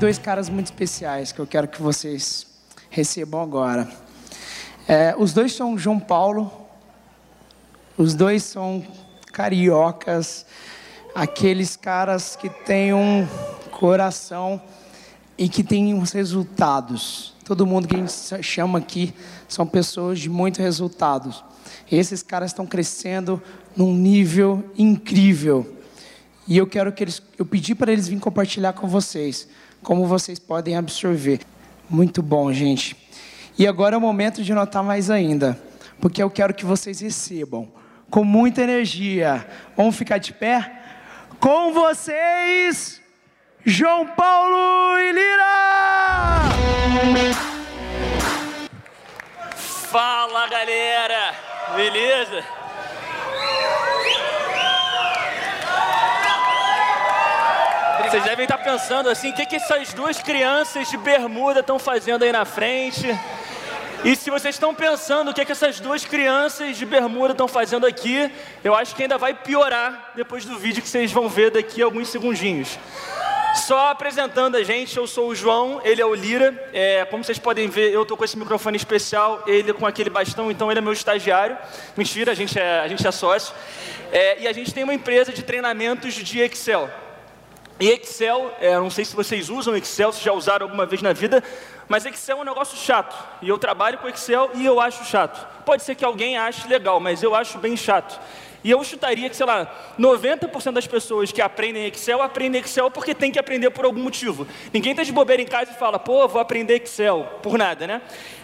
dois caras muito especiais que eu quero que vocês recebam agora. É, os dois são João Paulo, os dois são cariocas, aqueles caras que têm um coração e que têm os resultados. Todo mundo que a gente chama aqui são pessoas de muitos resultados. E esses caras estão crescendo num nível incrível. E eu quero que eles, eu pedi para eles virem compartilhar com vocês como vocês podem absorver. Muito bom, gente. E agora é o momento de notar mais ainda, porque eu quero que vocês recebam com muita energia. Vamos ficar de pé? Com vocês, João Paulo e Lira! Fala galera, beleza? Vocês devem estar pensando assim, o que, que essas duas crianças de bermuda estão fazendo aí na frente? E se vocês estão pensando o que, que essas duas crianças de bermuda estão fazendo aqui, eu acho que ainda vai piorar depois do vídeo que vocês vão ver daqui a alguns segundinhos. Só apresentando a gente, eu sou o João, ele é o Lira. É, como vocês podem ver, eu estou com esse microfone especial, ele com aquele bastão, então ele é meu estagiário. Mentira, a gente é, a gente é sócio. É, e a gente tem uma empresa de treinamentos de Excel. E Excel, é, não sei se vocês usam Excel, se já usaram alguma vez na vida, mas Excel é um negócio chato. E eu trabalho com Excel e eu acho chato. Pode ser que alguém ache legal, mas eu acho bem chato. E eu chutaria que, sei lá, 90% das pessoas que aprendem Excel aprendem Excel porque tem que aprender por algum motivo. Ninguém está de bobeira em casa e fala, pô, vou aprender Excel, por nada, né?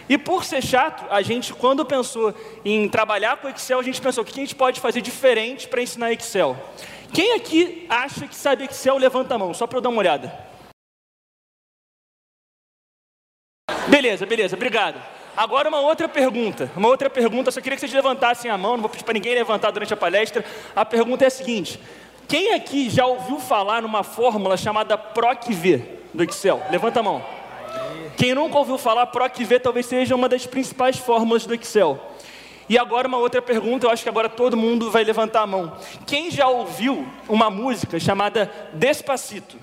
E por ser chato, a gente, quando pensou em trabalhar com Excel, a gente pensou, o que a gente pode fazer diferente para ensinar Excel? Quem aqui acha que sabe Excel, levanta a mão, só para eu dar uma olhada. Beleza, beleza, obrigado. Agora uma outra pergunta, uma outra pergunta, só queria que vocês levantassem a mão, não vou pedir para ninguém levantar durante a palestra. A pergunta é a seguinte: quem aqui já ouviu falar numa fórmula chamada PROC-V do Excel? Levanta a mão. Quem nunca ouviu falar, PROC-V talvez seja uma das principais fórmulas do Excel. E agora uma outra pergunta, eu acho que agora todo mundo vai levantar a mão. Quem já ouviu uma música chamada Despacito?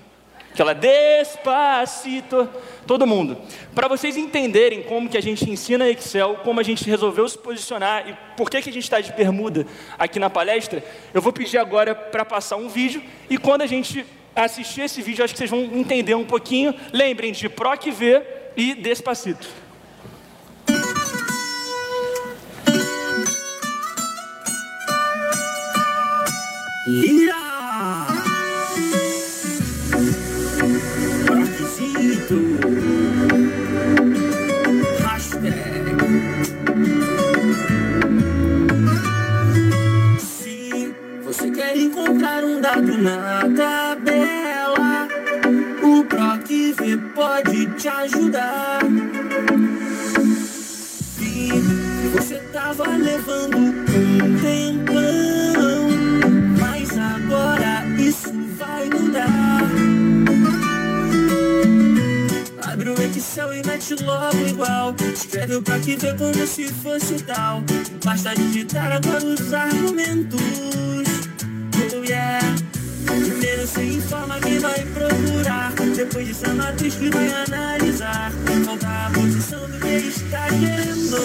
Aquela Despacito, todo mundo. Para vocês entenderem como que a gente ensina Excel, como a gente resolveu se posicionar e por que, que a gente está de bermuda aqui na palestra, eu vou pedir agora para passar um vídeo e quando a gente assistir esse vídeo, acho que vocês vão entender um pouquinho. Lembrem de PROC V e Despacito. Ira! Requisito. Hashtag. Se você quer encontrar um dado na tabela, o PROC-V pode te ajudar. Se você tava levando Abre o Excel e mete logo igual. Escreve o PROC-V como se fosse tal. Basta digitar agora os argumentos. Oh yeah. Primeiro você informa quem vai procurar. Depois disso a matriz que vai analisar. Volta a posição do que está querendo.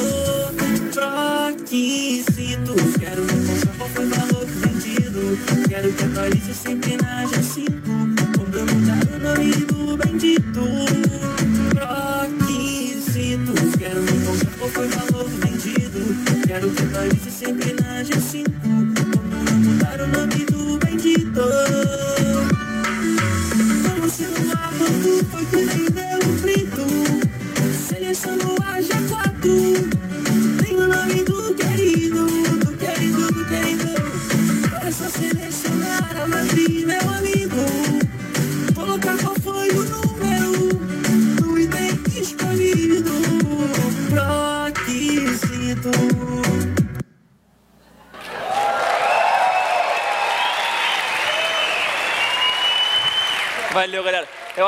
Proquisito. Quero encontrar qual foi o valor vendido. Quero que atualize sempre na G5. Quando mudar o nome do bendito. Que atualize sempre na G5. Quando mudar o nome do bendito.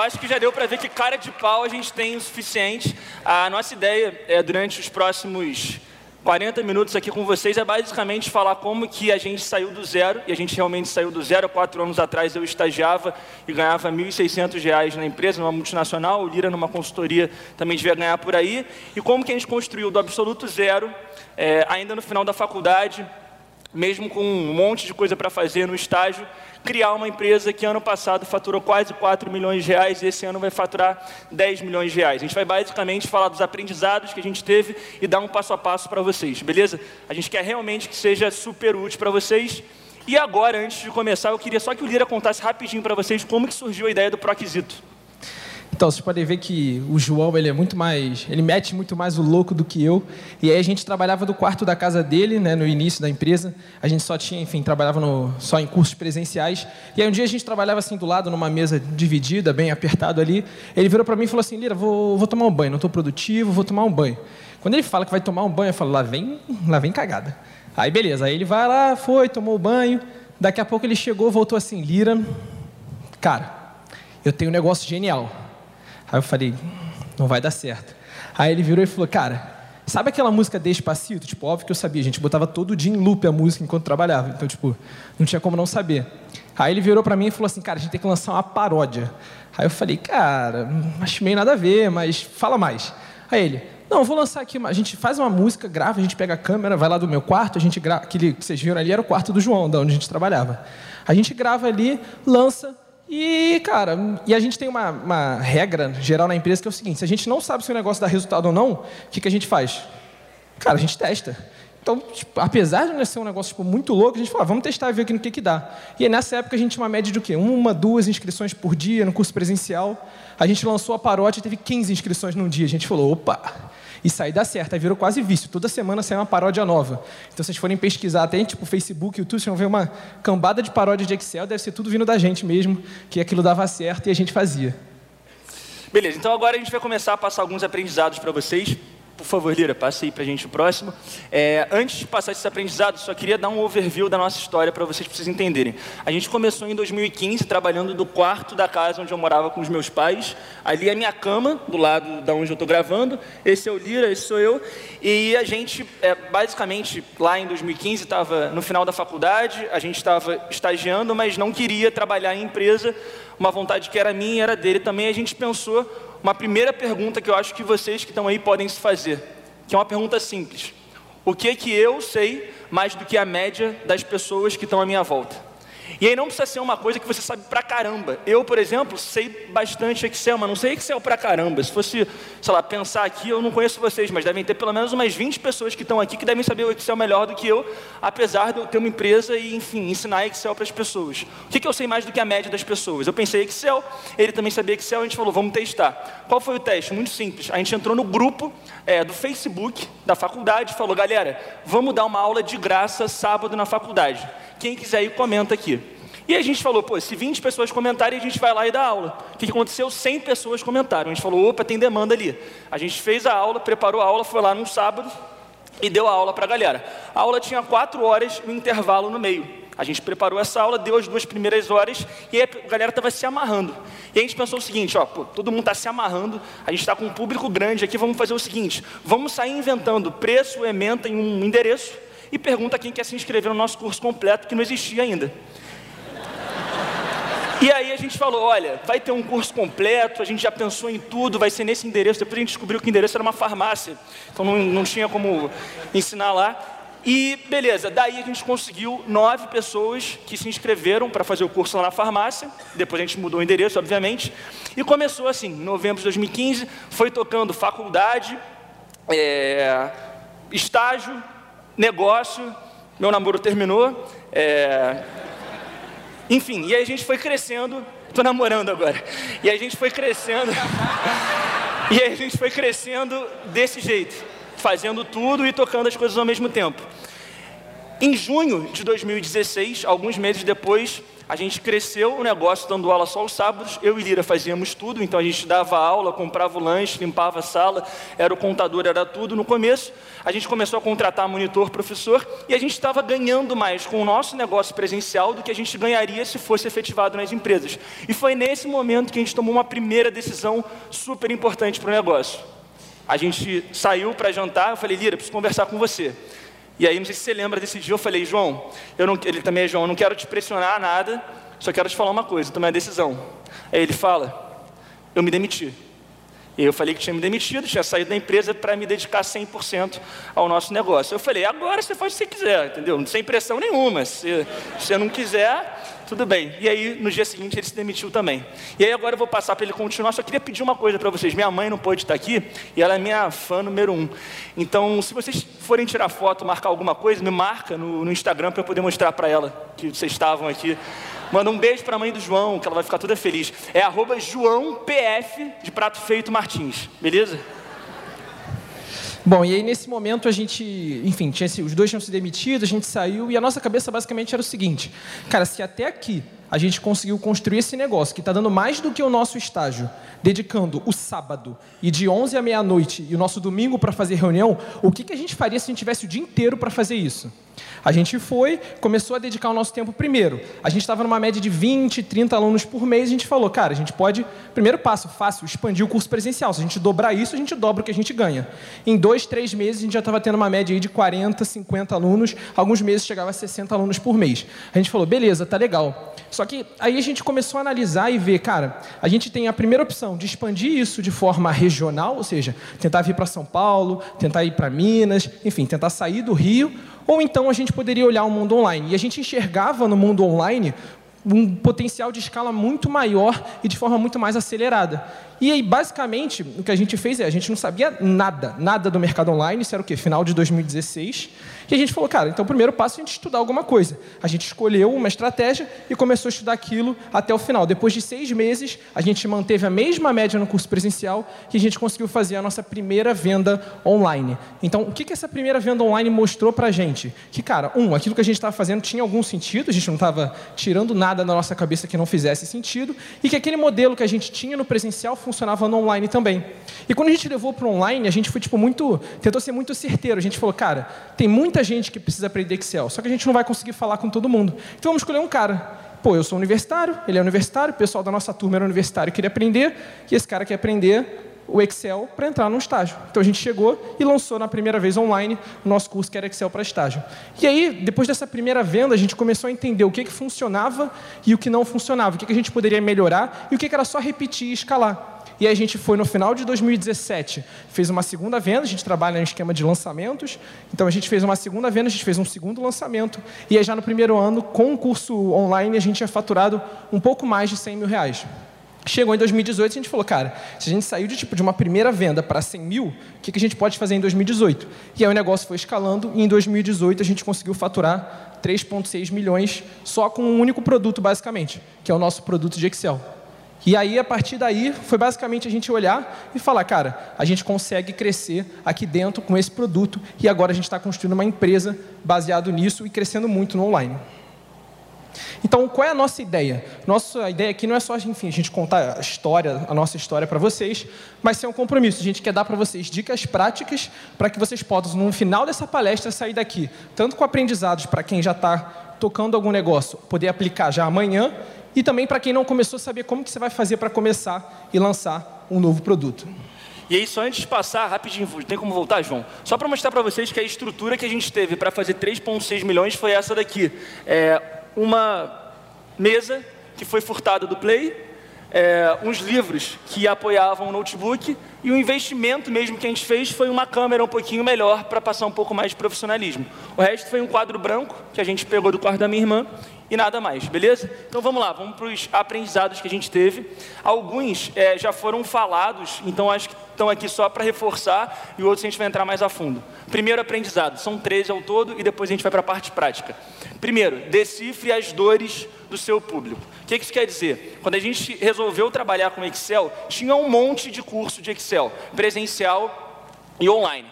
Acho que já deu para ver que cara de pau a gente tem o suficiente. A nossa ideia é, durante os próximos 40 minutos aqui com vocês é basicamente falar como que a gente saiu do zero, e a gente realmente saiu do zero. Quatro anos atrás eu estagiava e ganhava R$ 1.600 na empresa, numa multinacional, o Lira numa consultoria também devia ganhar por aí. E como que a gente construiu do absoluto zero, é, ainda no final da faculdade, mesmo com um monte de coisa para fazer no estágio, criar uma empresa que ano passado faturou quase 4 milhões de reais e esse ano vai faturar 10 milhões de reais. A gente vai basicamente falar dos aprendizados que a gente teve e dar um passo a passo para vocês, beleza? A gente quer realmente que seja super útil para vocês. E agora, antes de começar, eu queria só que o Lira contasse rapidinho para vocês como que surgiu a ideia do Proquisito. Então, vocês podem ver que o João, ele é muito mais, ele mete muito mais o louco do que eu. E aí a gente trabalhava do quarto da casa dele, né, no início da empresa. A gente só tinha, enfim, trabalhava no, só em cursos presenciais. E aí um dia a gente trabalhava assim do lado, numa mesa dividida, bem apertado ali. Ele virou para mim e falou assim: Lira, vou, vou tomar um banho, não estou produtivo, vou tomar um banho. Quando ele fala que vai tomar um banho, eu falo: lá vem, lá vem cagada. Aí beleza, aí ele vai lá, foi, tomou o banho. Daqui a pouco ele chegou, voltou assim: Lira, cara, eu tenho um negócio genial. Aí eu falei, não vai dar certo. Aí ele virou e falou, cara, sabe aquela música Despacito? Tipo, óbvio que eu sabia, a gente botava todo dia em loop a música enquanto trabalhava. Então, tipo, não tinha como não saber. Aí ele virou para mim e falou assim, cara, a gente tem que lançar uma paródia. Aí eu falei, cara, acho meio nada a ver, mas fala mais. Aí ele, não, vou lançar aqui, a gente faz uma música, grava, a gente pega a câmera, vai lá do meu quarto, a gente grava, aquele que vocês viram ali era o quarto do João, da onde a gente trabalhava. A gente grava ali, lança, e, cara, e a gente tem uma, uma, regra geral na empresa que é o seguinte: se a gente não sabe se o negócio dá resultado ou não, o que, que a gente faz? Cara, a gente testa. Então, tipo, apesar de não ser um negócio tipo, muito louco, a gente fala, vamos testar e ver aqui no que, que dá. E nessa época a gente tinha uma média de o quê? Uma, duas inscrições por dia no curso presencial. A gente lançou a paródia e teve 15 inscrições num dia. A gente falou, opa, isso aí dá certo. Aí virou quase vício. Toda semana sai uma paródia nova. Então, se vocês forem pesquisar até tipo Facebook, YouTube, vocês vão ver uma cambada de paródia de Excel. Deve ser tudo vindo da gente mesmo, que aquilo dava certo e a gente fazia. Beleza, então agora a gente vai começar a passar alguns aprendizados para vocês. Por favor, Lira, passe aí para a gente o próximo. É, antes de passar esses aprendizados, só queria dar um overview da nossa história para vocês, vocês entenderem. A gente começou em 2015 trabalhando do quarto da casa onde eu morava com os meus pais. Ali é a minha cama, do lado da onde eu estou gravando. Esse é o Lira, esse sou eu. E a gente, é, basicamente, lá em 2015, estava no final da faculdade, a gente estava estagiando, mas não queria trabalhar em empresa. Uma vontade que era minha, era dele também. A gente pensou uma primeira pergunta que eu acho que vocês que estão aí podem se fazer, que é uma pergunta simples. O que é que eu sei mais do que a média das pessoas que estão à minha volta? E aí não precisa ser uma coisa que você sabe pra caramba. Eu, por exemplo, sei bastante Excel, mas não sei Excel pra caramba. Se fosse, sei lá, pensar aqui, eu não conheço vocês, mas devem ter pelo menos umas 20 pessoas que estão aqui que devem saber o Excel melhor do que eu, apesar de eu ter uma empresa e, enfim, ensinar Excel para as pessoas. O que, que eu sei mais do que a média das pessoas? Eu pensei Excel, ele também sabia Excel, a gente falou, vamos testar. Qual foi o teste? Muito simples. A gente entrou no grupo é, do Facebook da faculdade e falou, galera, vamos dar uma aula de graça sábado na faculdade. Quem quiser ir, comenta aqui. E a gente falou, pô, se 20 pessoas comentarem, a gente vai lá e dá aula. O que aconteceu? 100 pessoas comentaram. A gente falou, opa, tem demanda ali. A gente fez a aula, preparou a aula, foi lá num sábado e deu a aula para a galera. A aula tinha quatro horas no intervalo no meio. A gente preparou essa aula, deu as duas primeiras horas e a galera estava se amarrando. E a gente pensou o seguinte: ó, pô, todo mundo está se amarrando, a gente está com um público grande aqui, vamos fazer o seguinte: vamos sair inventando preço, ementa em um endereço e pergunta quem quer se inscrever no nosso curso completo, que não existia ainda. E aí a gente falou, olha, vai ter um curso completo, a gente já pensou em tudo, vai ser nesse endereço. Depois a gente descobriu que o endereço era uma farmácia, então não, não tinha como ensinar lá. E beleza, daí a gente conseguiu nove pessoas que se inscreveram para fazer o curso lá na farmácia. Depois a gente mudou o endereço, obviamente. E começou assim, em novembro de 2015, foi tocando faculdade, é, estágio, negócio, meu namoro terminou. É... Enfim, e aí a gente foi crescendo. Estou namorando agora. E a gente foi crescendo. e aí a gente foi crescendo desse jeito, fazendo tudo e tocando as coisas ao mesmo tempo. Em junho de 2016, alguns meses depois, a gente cresceu o negócio dando aula só aos sábados. Eu e Lira fazíamos tudo, então a gente dava aula, comprava o lanche, limpava a sala, era o contador, era tudo. No começo, a gente começou a contratar monitor, professor, e a gente estava ganhando mais com o nosso negócio presencial do que a gente ganharia se fosse efetivado nas empresas. E foi nesse momento que a gente tomou uma primeira decisão super importante para o negócio. a gente saiu para jantar, eu falei, Lira, preciso conversar com você. E aí, não sei se você lembra desse dia, eu falei, João, eu não, ele também é João, eu não quero te pressionar nada, só quero te falar uma coisa, tomei a decisão. Aí ele fala, eu me demiti. Eu falei que tinha me demitido, tinha saído da empresa para me dedicar 100% ao nosso negócio. Eu falei, agora você faz o que você quiser, entendeu? Sem pressão nenhuma. Se você não quiser, tudo bem. E aí, no dia seguinte, ele se demitiu também. E aí, agora eu vou passar para ele continuar. Só queria pedir uma coisa para vocês. Minha mãe não pôde estar aqui e ela é minha fã número um. Então, se vocês forem tirar foto, marcar alguma coisa, me marca no, no Instagram para eu poder mostrar para ela que vocês estavam aqui. Manda um beijo para a mãe do João, que ela vai ficar toda feliz. É arroba JoãoPF de Prato Feito Martins, beleza? Bom, e aí nesse momento a gente, enfim, tinha, os dois tinham se demitido, a gente saiu e a nossa cabeça basicamente era o seguinte: cara, se até aqui a gente conseguiu construir esse negócio que está dando mais do que o nosso estágio, dedicando o sábado e de 11 à meia-noite e o nosso domingo para fazer reunião, o que, que a gente faria se a gente tivesse o dia inteiro para fazer isso? A gente foi, começou a dedicar o nosso tempo primeiro. A gente estava numa média de 20, 30 alunos por mês. A gente falou, cara, a gente pode, primeiro passo, fácil, expandir o curso presencial. Se a gente dobrar isso, a gente dobra o que a gente ganha. Em dois, três meses, a gente já estava tendo uma média aí de 40, 50 alunos. Alguns meses chegava a 60 alunos por mês. A gente falou, beleza, tá legal. Só que aí a gente começou a analisar e ver, cara, a gente tem a primeira opção de expandir isso de forma regional, ou seja, tentar vir para São Paulo, tentar ir para Minas, enfim, tentar sair do Rio ou então a gente poderia olhar o mundo online. E a gente enxergava no mundo online um potencial de escala muito maior e de forma muito mais acelerada. E aí, basicamente, o que a gente fez é, a gente não sabia nada, nada do mercado online, isso era o quê? Final de 2016. E a gente falou, cara, então o primeiro passo é a gente estudar alguma coisa. A gente escolheu uma estratégia e começou a estudar aquilo até o final. Depois de seis meses, a gente manteve a mesma média no curso presencial que a gente conseguiu fazer a nossa primeira venda online. Então, o que, que essa primeira venda online mostrou para a gente? Que, cara, um, aquilo que a gente estava fazendo tinha algum sentido, a gente não estava tirando nada da nossa cabeça que não fizesse sentido, e que aquele modelo que a gente tinha no presencial funcionava no online também. E quando a gente levou para o online, a gente foi tipo muito, tentou ser muito certeiro. A gente falou, cara, tem muita gente que precisa aprender Excel, só que a gente não vai conseguir falar com todo mundo. Então vamos escolher um cara. Pô, eu sou universitário, ele é universitário, o pessoal da nossa turma era universitário queria aprender, e esse cara quer aprender o Excel para entrar no estágio. Então a gente chegou e lançou na primeira vez online o nosso curso que era Excel para estágio. E aí, depois dessa primeira venda, a gente começou a entender o que, que funcionava e o que não funcionava, o que, que a gente poderia melhorar e o que, que era só repetir e escalar. E a gente foi no final de 2017, fez uma segunda venda, a gente trabalha no esquema de lançamentos, então a gente fez uma segunda venda, a gente fez um segundo lançamento, e aí já no primeiro ano, com o curso online, a gente tinha faturado um pouco mais de 100 mil reais. Chegou em 2018 e a gente falou, cara, se a gente saiu de, tipo, de uma primeira venda para 100 mil, o que, que a gente pode fazer em 2018? E aí o negócio foi escalando e em 2018 a gente conseguiu faturar 3,6 milhões só com um único produto, basicamente, que é o nosso produto de Excel. E aí, a partir daí, foi basicamente a gente olhar e falar, cara, a gente consegue crescer aqui dentro com esse produto e agora a gente está construindo uma empresa baseado nisso e crescendo muito no online. Então, qual é a nossa ideia? Nossa ideia aqui não é só, enfim, a gente contar a história, a nossa história para vocês, mas ser um compromisso. A gente quer dar para vocês dicas práticas para que vocês possam, no final dessa palestra, sair daqui, tanto com aprendizados para quem já está tocando algum negócio, poder aplicar já amanhã, e também para quem não começou, saber como que você vai fazer para começar e lançar um novo produto. E aí, só antes de passar, rapidinho, tem como voltar, João? Só para mostrar para vocês que a estrutura que a gente teve para fazer 3,6 milhões foi essa daqui. É, uma mesa que foi furtada do Play, é, uns livros que apoiavam o notebook e o investimento mesmo que a gente fez foi uma câmera um pouquinho melhor para passar um pouco mais de profissionalismo. O resto foi um quadro branco que a gente pegou do quarto da minha irmã e nada mais, beleza? Então vamos lá, vamos para os aprendizados que a gente teve. Alguns é, já foram falados, então acho que estão aqui só para reforçar e outros a gente vai entrar mais a fundo. Primeiro aprendizado, são 13 ao todo e depois a gente vai para a parte prática. Primeiro, decifre as dores do seu público. O que isso quer dizer? Quando a gente resolveu trabalhar com Excel, tinha um monte de curso de Excel, presencial e online.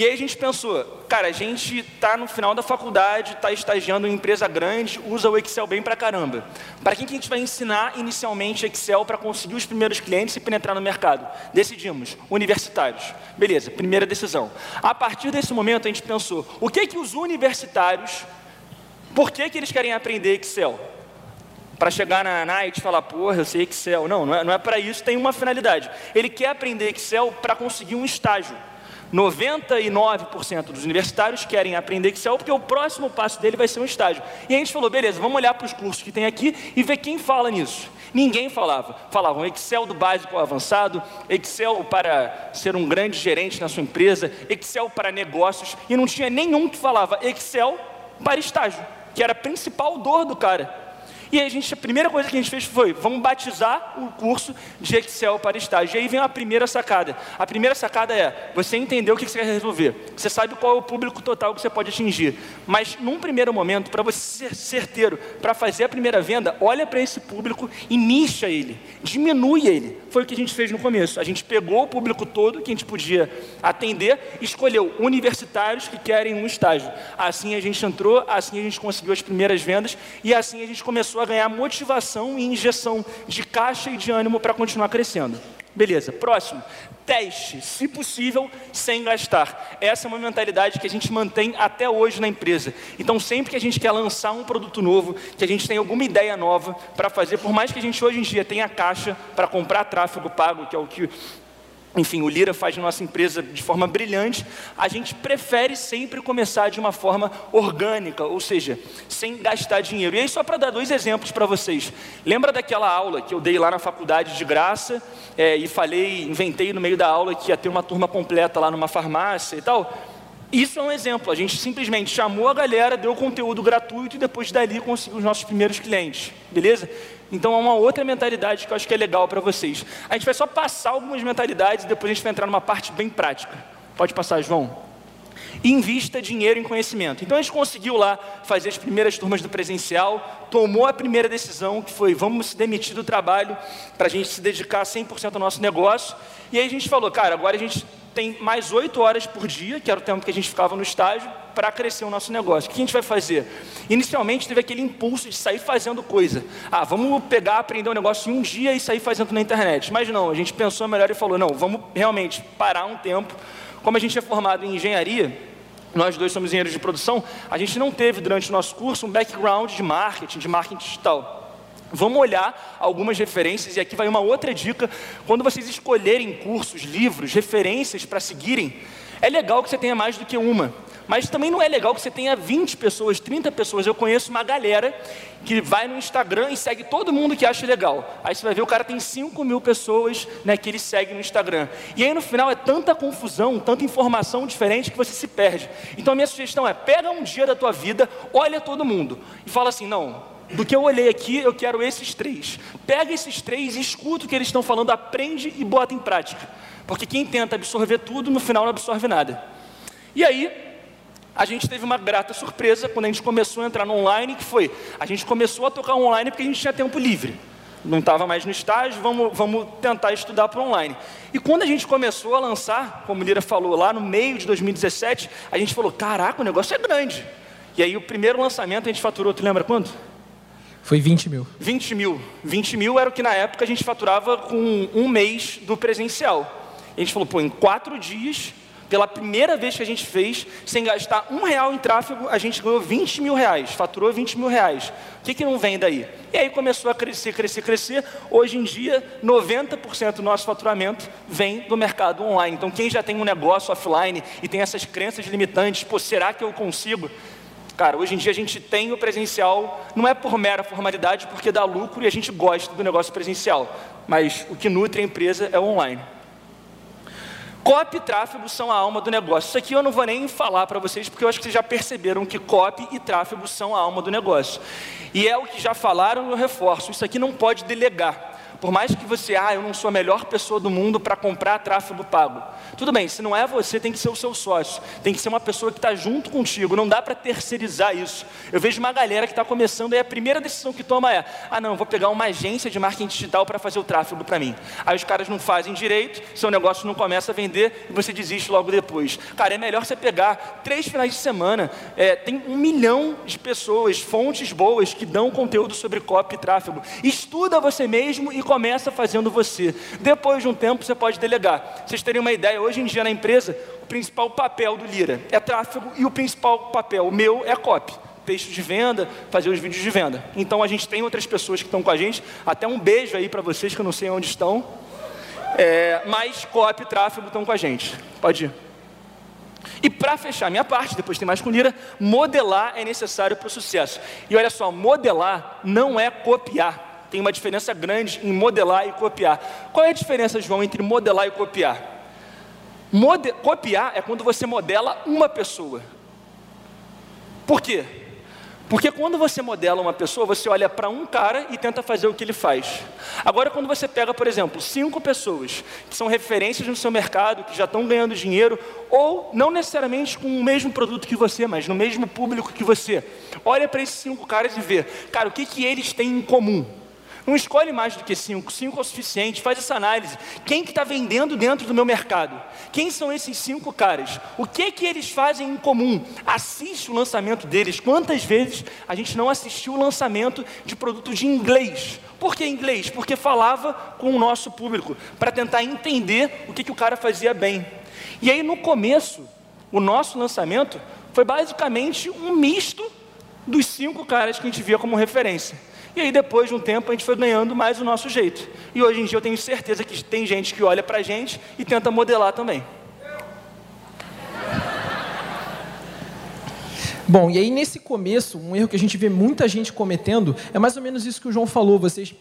E aí a gente pensou, cara, a gente está no final da faculdade, está estagiando em empresa grande, usa o Excel bem pra caramba. Para quem que a gente vai ensinar inicialmente Excel para conseguir os primeiros clientes e penetrar no mercado? Decidimos, universitários. Beleza, primeira decisão. A partir desse momento a gente pensou, o que que os universitários, por que que eles querem aprender Excel? para chegar na night e falar, porra, eu sei Excel. Não, não é, não é para isso, tem uma finalidade. Ele quer aprender Excel para conseguir um estágio. 99% dos universitários querem aprender Excel porque o próximo passo dele vai ser um estágio. E a gente falou, beleza, vamos olhar para os cursos que tem aqui e ver quem fala nisso. Ninguém falava. Falavam Excel do básico ao avançado, Excel para ser um grande gerente na sua empresa, Excel para negócios, e não tinha nenhum que falava Excel para estágio, que era a principal dor do cara. E aí a, gente, a primeira coisa que a gente fez foi, vamos batizar o curso de Excel para estágio. E aí vem a primeira sacada. A primeira sacada é, você entendeu o que você quer resolver. Você sabe qual é o público total que você pode atingir. Mas num primeiro momento, para você ser certeiro, para fazer a primeira venda, olha para esse público e nicha ele. Diminui ele. Foi o que a gente fez no começo. A gente pegou o público todo que a gente podia atender, escolheu universitários que querem um estágio. Assim a gente entrou, assim a gente conseguiu as primeiras vendas e assim a gente começou ganhar motivação e injeção de caixa e de ânimo para continuar crescendo. Beleza, próximo. Teste, se possível, sem gastar. Essa é uma mentalidade que a gente mantém até hoje na empresa. Então, sempre que a gente quer lançar um produto novo, que a gente tem alguma ideia nova para fazer, por mais que a gente hoje em dia tenha caixa para comprar tráfego pago, que é o que enfim, o Lira faz nossa empresa de forma brilhante, a gente prefere sempre começar de uma forma orgânica, ou seja, sem gastar dinheiro. E aí, só para dar dois exemplos para vocês. Lembra daquela aula que eu dei lá na faculdade de graça é, e falei, inventei no meio da aula que ia ter uma turma completa lá numa farmácia e tal? Isso é um exemplo. A gente simplesmente chamou a galera, deu conteúdo gratuito e depois dali conseguiu os nossos primeiros clientes. Beleza? Então é uma outra mentalidade que eu acho que é legal para vocês. A gente vai só passar algumas mentalidades e depois a gente vai entrar numa parte bem prática. Pode passar, João? Invista dinheiro em conhecimento. Então a gente conseguiu lá fazer as primeiras turmas do presencial, tomou a primeira decisão, que foi vamos se demitir do trabalho para a gente se dedicar 100% ao nosso negócio. E aí a gente falou, cara, agora a gente tem mais oito horas por dia, que era o tempo que a gente ficava no estágio, para crescer o nosso negócio. O que a gente vai fazer? Inicialmente teve aquele impulso de sair fazendo coisa. Ah, vamos pegar, aprender um negócio em um dia e sair fazendo na internet. Mas não, a gente pensou melhor e falou: não, vamos realmente parar um tempo. Como a gente é formado em engenharia, nós dois somos engenheiros de produção, a gente não teve durante o nosso curso um background de marketing, de marketing digital. Vamos olhar algumas referências, e aqui vai uma outra dica. Quando vocês escolherem cursos, livros, referências para seguirem, é legal que você tenha mais do que uma. Mas também não é legal que você tenha 20 pessoas, 30 pessoas. Eu conheço uma galera que vai no Instagram e segue todo mundo que acha legal. Aí você vai ver, o cara tem 5 mil pessoas né, que ele segue no Instagram. E aí no final é tanta confusão, tanta informação diferente que você se perde. Então a minha sugestão é, pega um dia da tua vida, olha todo mundo e fala assim, não, do que eu olhei aqui, eu quero esses três. Pega esses três, escuta o que eles estão falando, aprende e bota em prática. Porque quem tenta absorver tudo, no final não absorve nada. E aí, a gente teve uma grata surpresa quando a gente começou a entrar no online, que foi, a gente começou a tocar online porque a gente tinha tempo livre. Não estava mais no estágio, vamos, vamos tentar estudar para online. E quando a gente começou a lançar, como o Lira falou, lá no meio de 2017, a gente falou, caraca, o negócio é grande. E aí o primeiro lançamento a gente faturou, tu lembra quanto? Foi 20 mil. 20 mil. 20 mil era o que na época a gente faturava com um mês do presencial. A gente falou, pô, em quatro dias, pela primeira vez que a gente fez, sem gastar um real em tráfego, a gente ganhou 20 mil reais, faturou 20 mil reais. O que, que não vem daí? E aí começou a crescer, crescer, crescer. Hoje em dia, 90% do nosso faturamento vem do mercado online. Então, quem já tem um negócio offline e tem essas crenças limitantes, pô, será que eu consigo? Cara, hoje em dia a gente tem o presencial, não é por mera formalidade, porque dá lucro e a gente gosta do negócio presencial, mas o que nutre a empresa é o online. Copy e tráfego são a alma do negócio. Isso aqui eu não vou nem falar para vocês, porque eu acho que vocês já perceberam que copy e tráfego são a alma do negócio. E é o que já falaram, eu reforço. Isso aqui não pode delegar. Por mais que você, ah, eu não sou a melhor pessoa do mundo para comprar tráfego pago. Tudo bem, se não é você, tem que ser o seu sócio. Tem que ser uma pessoa que está junto contigo. Não dá para terceirizar isso. Eu vejo uma galera que está começando e a primeira decisão que toma é: ah, não, vou pegar uma agência de marketing digital para fazer o tráfego para mim. Aí os caras não fazem direito, seu negócio não começa a vender e você desiste logo depois. Cara, é melhor você pegar três finais de semana. É, tem um milhão de pessoas, fontes boas que dão conteúdo sobre copy e tráfego. Estuda você mesmo e começa fazendo você. Depois de um tempo você pode delegar. Vocês terem uma ideia, hoje em dia na empresa, o principal papel do Lira é tráfego e o principal papel, o meu, é copy. texto de venda, fazer os vídeos de venda. Então a gente tem outras pessoas que estão com a gente, até um beijo aí para vocês que eu não sei onde estão. É, mas copy e tráfego estão com a gente. Pode ir. E para fechar minha parte, depois tem mais com Lira, modelar é necessário para o sucesso. E olha só, modelar não é copiar. Tem uma diferença grande em modelar e copiar. Qual é a diferença, João, entre modelar e copiar? Mode copiar é quando você modela uma pessoa. Por quê? Porque quando você modela uma pessoa, você olha para um cara e tenta fazer o que ele faz. Agora, quando você pega, por exemplo, cinco pessoas que são referências no seu mercado, que já estão ganhando dinheiro, ou não necessariamente com o mesmo produto que você, mas no mesmo público que você, olha para esses cinco caras e vê, cara, o que, que eles têm em comum? Não escolhe mais do que cinco, cinco é o suficiente, faz essa análise. Quem que está vendendo dentro do meu mercado? Quem são esses cinco caras? O que que eles fazem em comum? Assiste o lançamento deles. Quantas vezes a gente não assistiu o lançamento de produto de inglês? Por que inglês? Porque falava com o nosso público, para tentar entender o que, que o cara fazia bem. E aí no começo, o nosso lançamento foi basicamente um misto dos cinco caras que a gente via como referência. E aí, depois de um tempo, a gente foi ganhando mais o nosso jeito. E hoje em dia eu tenho certeza que tem gente que olha para a gente e tenta modelar também. Bom, e aí nesse começo, um erro que a gente vê muita gente cometendo é mais ou menos isso que o João falou. Vocês,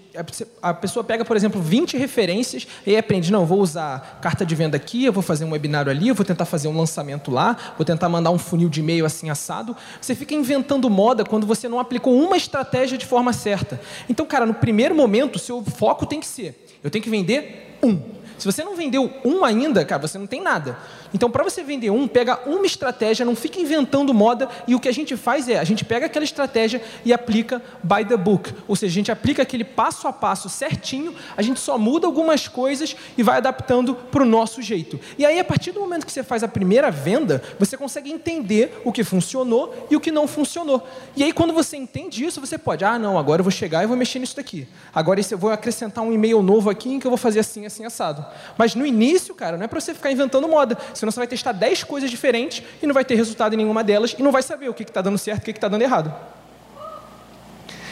a pessoa pega, por exemplo, 20 referências e aprende, não, vou usar carta de venda aqui, eu vou fazer um webinário ali, eu vou tentar fazer um lançamento lá, vou tentar mandar um funil de e-mail assim assado. Você fica inventando moda quando você não aplicou uma estratégia de forma certa. Então, cara, no primeiro momento, seu foco tem que ser, eu tenho que vender um. Se você não vendeu um ainda, cara, você não tem nada. Então, para você vender um, pega uma estratégia, não fica inventando moda, e o que a gente faz é, a gente pega aquela estratégia e aplica by the book. Ou seja, a gente aplica aquele passo a passo certinho, a gente só muda algumas coisas e vai adaptando para o nosso jeito. E aí, a partir do momento que você faz a primeira venda, você consegue entender o que funcionou e o que não funcionou. E aí, quando você entende isso, você pode, ah, não, agora eu vou chegar e vou mexer nisso daqui. Agora eu vou acrescentar um e-mail novo aqui em que eu vou fazer assim, assim, assado. Mas no início, cara, não é para você ficar inventando moda. Senão você vai testar 10 coisas diferentes e não vai ter resultado em nenhuma delas e não vai saber o que está dando certo e o que está dando errado.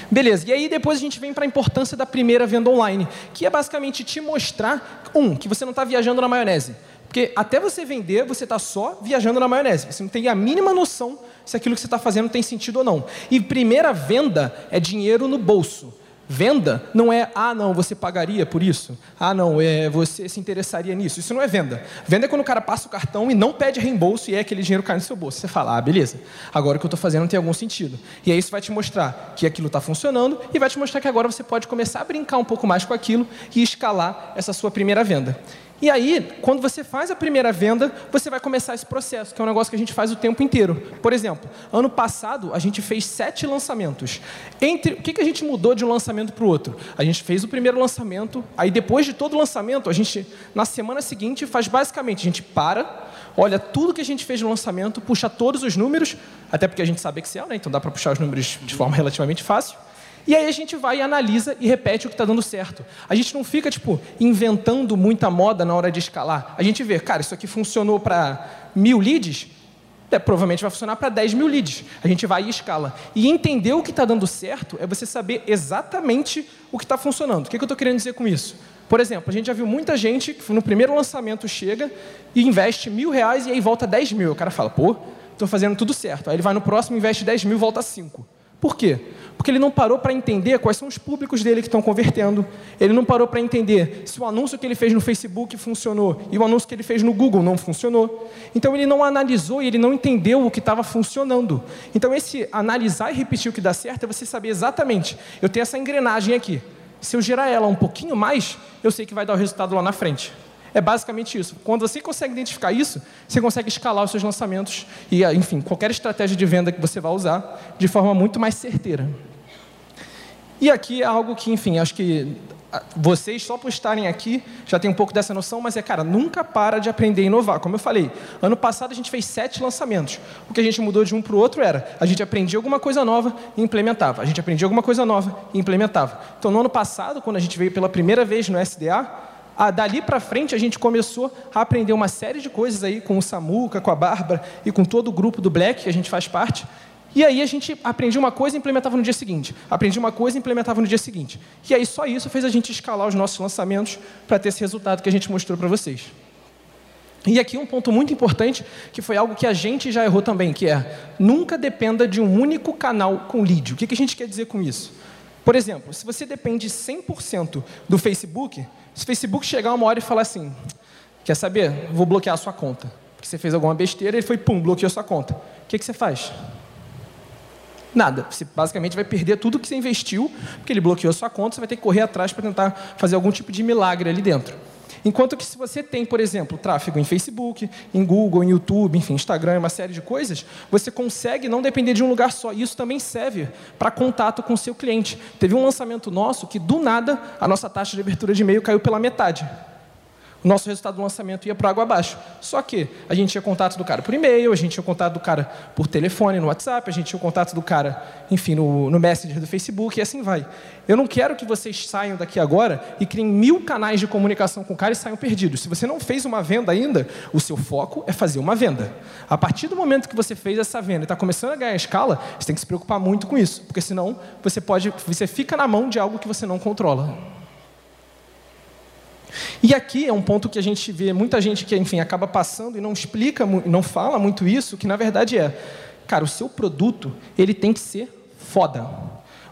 Beleza, e aí depois a gente vem para a importância da primeira venda online, que é basicamente te mostrar, um, que você não está viajando na maionese. Porque até você vender, você está só viajando na maionese. Você não tem a mínima noção se aquilo que você está fazendo tem sentido ou não. E primeira venda é dinheiro no bolso. Venda não é, ah, não, você pagaria por isso? Ah, não, é, você se interessaria nisso. Isso não é venda. Venda é quando o cara passa o cartão e não pede reembolso e é aquele dinheiro cai no seu bolso. Você fala, ah, beleza, agora o que eu estou fazendo tem algum sentido. E aí isso vai te mostrar que aquilo está funcionando e vai te mostrar que agora você pode começar a brincar um pouco mais com aquilo e escalar essa sua primeira venda. E aí, quando você faz a primeira venda, você vai começar esse processo, que é um negócio que a gente faz o tempo inteiro. Por exemplo, ano passado a gente fez sete lançamentos. Entre o que, que a gente mudou de um lançamento para o outro? A gente fez o primeiro lançamento, aí depois de todo o lançamento, a gente na semana seguinte faz basicamente a gente para, olha tudo que a gente fez no lançamento, puxa todos os números, até porque a gente sabe Excel, né? Então dá para puxar os números de forma relativamente fácil. E aí a gente vai e analisa e repete o que está dando certo. A gente não fica, tipo, inventando muita moda na hora de escalar. A gente vê, cara, isso aqui funcionou para mil leads, é, provavelmente vai funcionar para 10 mil leads. A gente vai e escala. E entender o que está dando certo é você saber exatamente o que está funcionando. O que, que eu estou querendo dizer com isso? Por exemplo, a gente já viu muita gente que no primeiro lançamento chega e investe mil reais e aí volta 10 mil. O cara fala, pô, estou fazendo tudo certo. Aí ele vai no próximo, investe 10 mil, volta 5. Por quê? Porque ele não parou para entender quais são os públicos dele que estão convertendo. Ele não parou para entender se o anúncio que ele fez no Facebook funcionou e o anúncio que ele fez no Google não funcionou. Então ele não analisou e ele não entendeu o que estava funcionando. Então esse analisar e repetir o que dá certo é você saber exatamente. Eu tenho essa engrenagem aqui. Se eu girar ela um pouquinho mais, eu sei que vai dar o resultado lá na frente. É basicamente isso. Quando você consegue identificar isso, você consegue escalar os seus lançamentos e, enfim, qualquer estratégia de venda que você vai usar de forma muito mais certeira. E aqui é algo que, enfim, acho que ah, vocês, só por estarem aqui, já tem um pouco dessa noção, mas é, cara, nunca para de aprender e inovar. Como eu falei, ano passado a gente fez sete lançamentos. O que a gente mudou de um para o outro era, a gente aprendia alguma coisa nova e implementava. A gente aprendia alguma coisa nova e implementava. Então, no ano passado, quando a gente veio pela primeira vez no SDA, ah, dali para frente a gente começou a aprender uma série de coisas aí com o Samuca, com a Bárbara e com todo o grupo do Black que a gente faz parte. E aí a gente aprendia uma coisa e implementava no dia seguinte. Aprendia uma coisa e implementava no dia seguinte. E aí só isso fez a gente escalar os nossos lançamentos para ter esse resultado que a gente mostrou para vocês. E aqui um ponto muito importante, que foi algo que a gente já errou também, que é nunca dependa de um único canal com lead. O que a gente quer dizer com isso? Por exemplo, se você depende 100% do Facebook, se o Facebook chegar uma hora e falar assim, quer saber, vou bloquear a sua conta, porque você fez alguma besteira ele foi, pum, bloqueou a sua conta. O que, que você faz? Nada. Você basicamente vai perder tudo que você investiu, porque ele bloqueou a sua conta, você vai ter que correr atrás para tentar fazer algum tipo de milagre ali dentro. Enquanto que se você tem, por exemplo, tráfego em Facebook, em Google, em YouTube, enfim, Instagram, uma série de coisas, você consegue não depender de um lugar só. E isso também serve para contato com o seu cliente. Teve um lançamento nosso que, do nada, a nossa taxa de abertura de e-mail caiu pela metade nosso resultado do lançamento ia para água abaixo. Só que a gente tinha contato do cara por e-mail, a gente tinha contato do cara por telefone, no WhatsApp, a gente tinha contato do cara, enfim, no, no Messenger do Facebook e assim vai. Eu não quero que vocês saiam daqui agora e criem mil canais de comunicação com o cara e saiam perdidos. Se você não fez uma venda ainda, o seu foco é fazer uma venda. A partir do momento que você fez essa venda e está começando a ganhar escala, você tem que se preocupar muito com isso, porque senão você pode, você fica na mão de algo que você não controla. E aqui é um ponto que a gente vê muita gente que, enfim, acaba passando e não explica, não fala muito isso, que na verdade é, cara, o seu produto, ele tem que ser foda.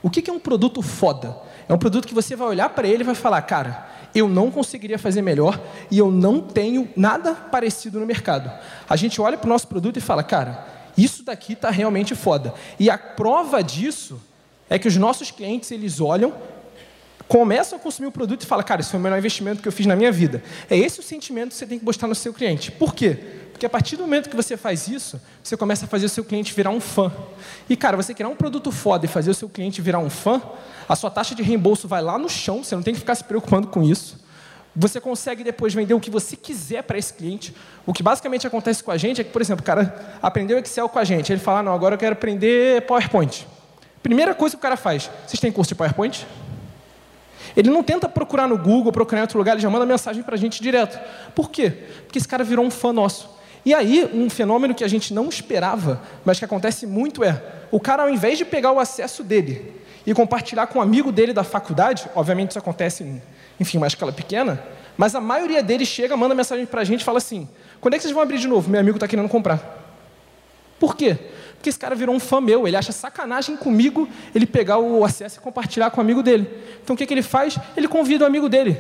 O que é um produto foda? É um produto que você vai olhar para ele e vai falar, cara, eu não conseguiria fazer melhor e eu não tenho nada parecido no mercado. A gente olha para o nosso produto e fala, cara, isso daqui está realmente foda. E a prova disso é que os nossos clientes, eles olham começam a consumir o produto e falam, cara, esse foi o melhor investimento que eu fiz na minha vida. É esse o sentimento que você tem que mostrar no seu cliente. Por quê? Porque a partir do momento que você faz isso, você começa a fazer o seu cliente virar um fã. E, cara, você criar um produto foda e fazer o seu cliente virar um fã, a sua taxa de reembolso vai lá no chão, você não tem que ficar se preocupando com isso. Você consegue depois vender o que você quiser para esse cliente. O que basicamente acontece com a gente é que, por exemplo, o cara aprendeu Excel com a gente. Ele fala, não, agora eu quero aprender PowerPoint. Primeira coisa que o cara faz, vocês têm curso de PowerPoint? Ele não tenta procurar no Google, procurar em outro lugar, ele já manda mensagem para a gente direto. Por quê? Porque esse cara virou um fã nosso. E aí, um fenômeno que a gente não esperava, mas que acontece muito é, o cara, ao invés de pegar o acesso dele e compartilhar com um amigo dele da faculdade, obviamente isso acontece em, enfim, uma escala pequena, mas a maioria deles chega, manda mensagem para a gente e fala assim, quando é que vocês vão abrir de novo? Meu amigo está querendo comprar. Por quê? Porque esse cara virou um fã meu, ele acha sacanagem comigo ele pegar o acesso e compartilhar com o amigo dele. Então o que, que ele faz? Ele convida o amigo dele.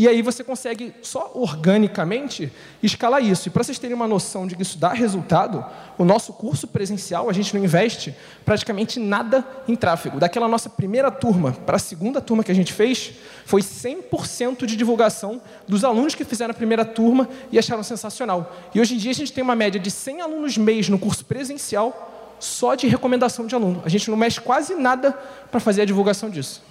E aí você consegue só organicamente escalar isso. E para vocês terem uma noção de que isso dá resultado, o nosso curso presencial, a gente não investe praticamente nada em tráfego. Daquela nossa primeira turma para a segunda turma que a gente fez, foi 100% de divulgação dos alunos que fizeram a primeira turma e acharam sensacional. E hoje em dia a gente tem uma média de 100 alunos mês no curso presencial só de recomendação de aluno. A gente não mexe quase nada para fazer a divulgação disso.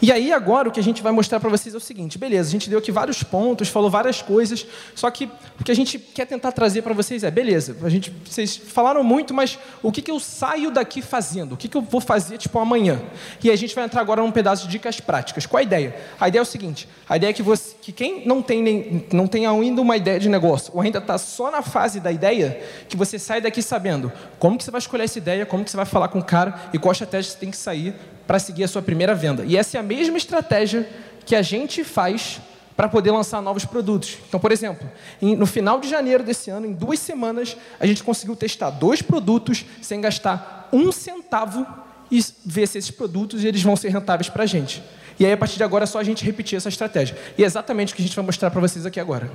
E aí agora o que a gente vai mostrar para vocês é o seguinte, beleza, a gente deu aqui vários pontos, falou várias coisas, só que o que a gente quer tentar trazer para vocês é, beleza, a gente, vocês falaram muito, mas o que, que eu saio daqui fazendo? O que, que eu vou fazer, tipo, amanhã? E a gente vai entrar agora num pedaço de dicas práticas. Qual a ideia? A ideia é o seguinte, a ideia é que, você, que quem não tem, nem, não tem ainda uma ideia de negócio, ou ainda está só na fase da ideia, que você sai daqui sabendo como que você vai escolher essa ideia, como que você vai falar com o cara e qual estratégia você tem que sair para seguir a sua primeira venda. E essa é a mesma estratégia que a gente faz para poder lançar novos produtos. Então, por exemplo, no final de janeiro desse ano, em duas semanas, a gente conseguiu testar dois produtos sem gastar um centavo e ver se esses produtos eles vão ser rentáveis para a gente. E aí, a partir de agora, é só a gente repetir essa estratégia. E é exatamente o que a gente vai mostrar para vocês aqui agora.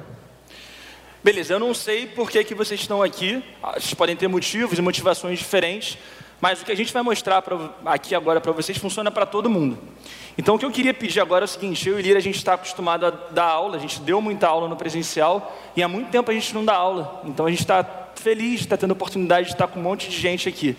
Beleza, eu não sei por que, que vocês estão aqui. Vocês podem ter motivos e motivações diferentes. Mas o que a gente vai mostrar pra, aqui agora para vocês funciona para todo mundo. Então, o que eu queria pedir agora é o seguinte: eu e Lira, a gente está acostumado a dar aula, a gente deu muita aula no presencial e há muito tempo a gente não dá aula. Então, a gente está feliz de estar tá tendo a oportunidade de estar com um monte de gente aqui.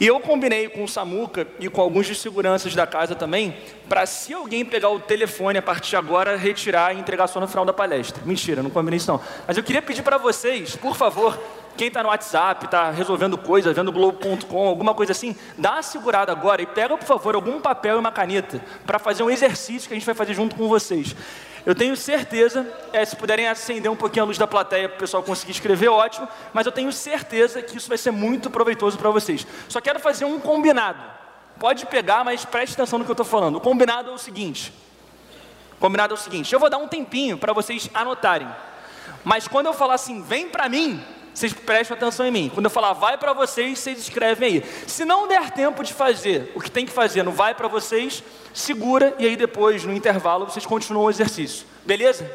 E eu combinei com o Samuca e com alguns dos seguranças da casa também, para se alguém pegar o telefone a partir de agora, retirar e entregar só no final da palestra. Mentira, não combinei isso não. Mas eu queria pedir para vocês, por favor, quem está no WhatsApp, está resolvendo coisas, vendo Globo.com, alguma coisa assim, dá uma segurada agora e pega, por favor, algum papel e uma caneta para fazer um exercício que a gente vai fazer junto com vocês. Eu tenho certeza, é, se puderem acender um pouquinho a luz da plateia para o pessoal conseguir escrever, ótimo, mas eu tenho certeza que isso vai ser muito proveitoso para vocês. Só quero fazer um combinado. Pode pegar, mas preste atenção no que eu estou falando. O combinado é o seguinte: combinado é o seguinte, eu vou dar um tempinho para vocês anotarem. Mas quando eu falar assim, vem para mim, vocês prestem atenção em mim. Quando eu falar vai para vocês, vocês escrevem aí. Se não der tempo de fazer o que tem que fazer no vai para vocês, segura e aí depois, no intervalo, vocês continuam o exercício. Beleza?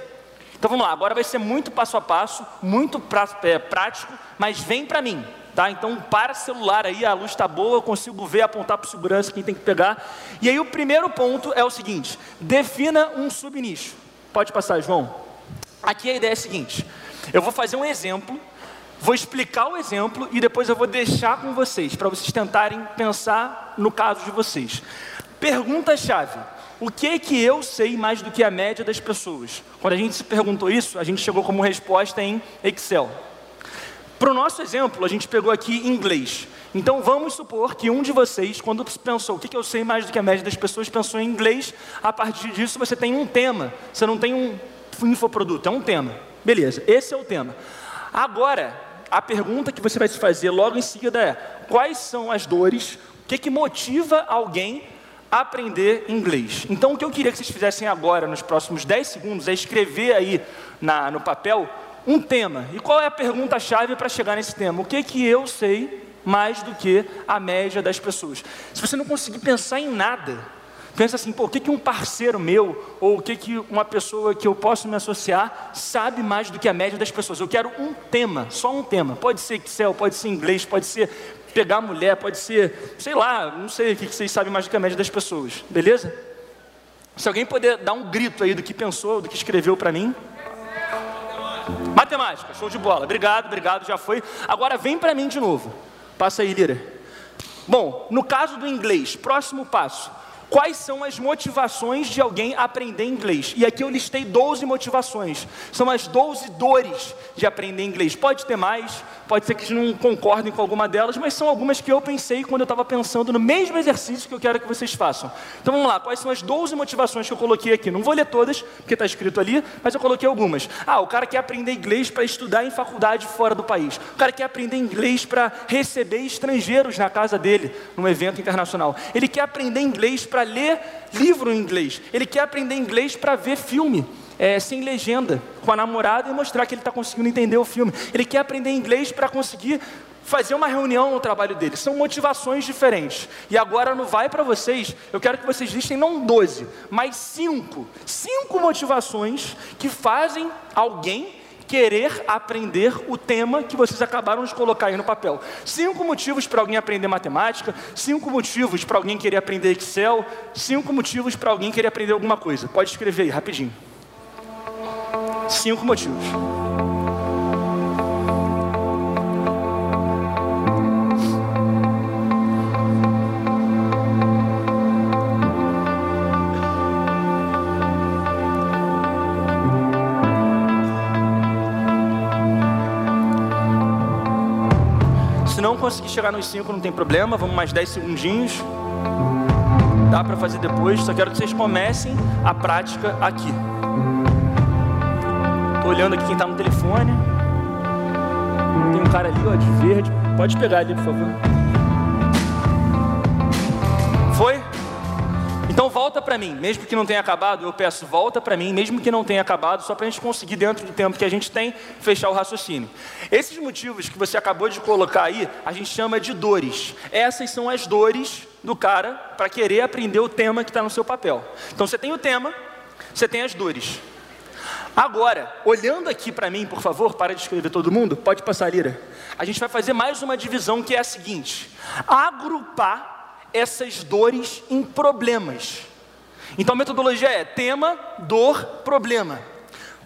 Então vamos lá, agora vai ser muito passo a passo, muito pra, é, prático, mas vem para mim. Tá? Então para celular aí, a luz está boa, eu consigo ver, apontar para segurança quem tem que pegar. E aí o primeiro ponto é o seguinte: defina um subnicho. Pode passar, João. Aqui a ideia é a seguinte: eu vou fazer um exemplo Vou explicar o exemplo e depois eu vou deixar com vocês, para vocês tentarem pensar no caso de vocês. Pergunta-chave: o que é que eu sei mais do que a média das pessoas? Quando a gente se perguntou isso, a gente chegou como resposta em Excel. Para o nosso exemplo, a gente pegou aqui inglês. Então vamos supor que um de vocês, quando pensou o que, que eu sei mais do que a média das pessoas, pensou em inglês. A partir disso você tem um tema. Você não tem um infoproduto, é um tema. Beleza, esse é o tema. Agora, a pergunta que você vai se fazer logo em seguida é: quais são as dores? O que, que motiva alguém a aprender inglês? Então, o que eu queria que vocês fizessem agora, nos próximos 10 segundos, é escrever aí na, no papel um tema. E qual é a pergunta-chave para chegar nesse tema? O que, que eu sei mais do que a média das pessoas? Se você não conseguir pensar em nada, Pensa assim, pô, o que, que um parceiro meu, ou o que, que uma pessoa que eu posso me associar, sabe mais do que a média das pessoas? Eu quero um tema, só um tema. Pode ser Excel, pode ser inglês, pode ser pegar mulher, pode ser, sei lá, não sei o que, que vocês sabem mais do que a média das pessoas, beleza? Se alguém puder dar um grito aí do que pensou, do que escreveu para mim. Matemática, show de bola. Obrigado, obrigado, já foi. Agora vem para mim de novo. Passa aí, Lira. Bom, no caso do inglês, próximo passo quais são as motivações de alguém aprender inglês. E aqui eu listei 12 motivações. São as 12 dores de aprender inglês. Pode ter mais, pode ser que não concordem com alguma delas, mas são algumas que eu pensei quando eu estava pensando no mesmo exercício que eu quero que vocês façam. Então vamos lá, quais são as 12 motivações que eu coloquei aqui? Não vou ler todas, porque está escrito ali, mas eu coloquei algumas. Ah, o cara quer aprender inglês para estudar em faculdade fora do país. O cara quer aprender inglês para receber estrangeiros na casa dele, num evento internacional. Ele quer aprender inglês para ler livro em inglês. Ele quer aprender inglês para ver filme. É, sem legenda, com a namorada e mostrar que ele está conseguindo entender o filme. Ele quer aprender inglês para conseguir fazer uma reunião no trabalho dele. São motivações diferentes. E agora no Vai para vocês, eu quero que vocês listem não 12, mas 5. 5 motivações que fazem alguém querer aprender o tema que vocês acabaram de colocar aí no papel. Cinco motivos para alguém aprender matemática, cinco motivos para alguém querer aprender Excel, cinco motivos para alguém querer aprender alguma coisa. Pode escrever aí, rapidinho. Cinco motivos. Chegar nos 5, não tem problema, vamos mais 10 segundinhos. Dá para fazer depois, só quero que vocês comecem a prática aqui. Estou olhando aqui quem está no telefone. Tem um cara ali, ó, de verde. Pode pegar ali, por favor. Então volta para mim, mesmo que não tenha acabado, eu peço volta para mim, mesmo que não tenha acabado, só para a gente conseguir dentro do tempo que a gente tem fechar o raciocínio. Esses motivos que você acabou de colocar aí, a gente chama de dores. Essas são as dores do cara para querer aprender o tema que está no seu papel. Então você tem o tema, você tem as dores. Agora, olhando aqui para mim, por favor, para de escrever todo mundo, pode passar, Lira. A gente vai fazer mais uma divisão que é a seguinte: agrupar essas dores em problemas. Então a metodologia é tema, dor, problema.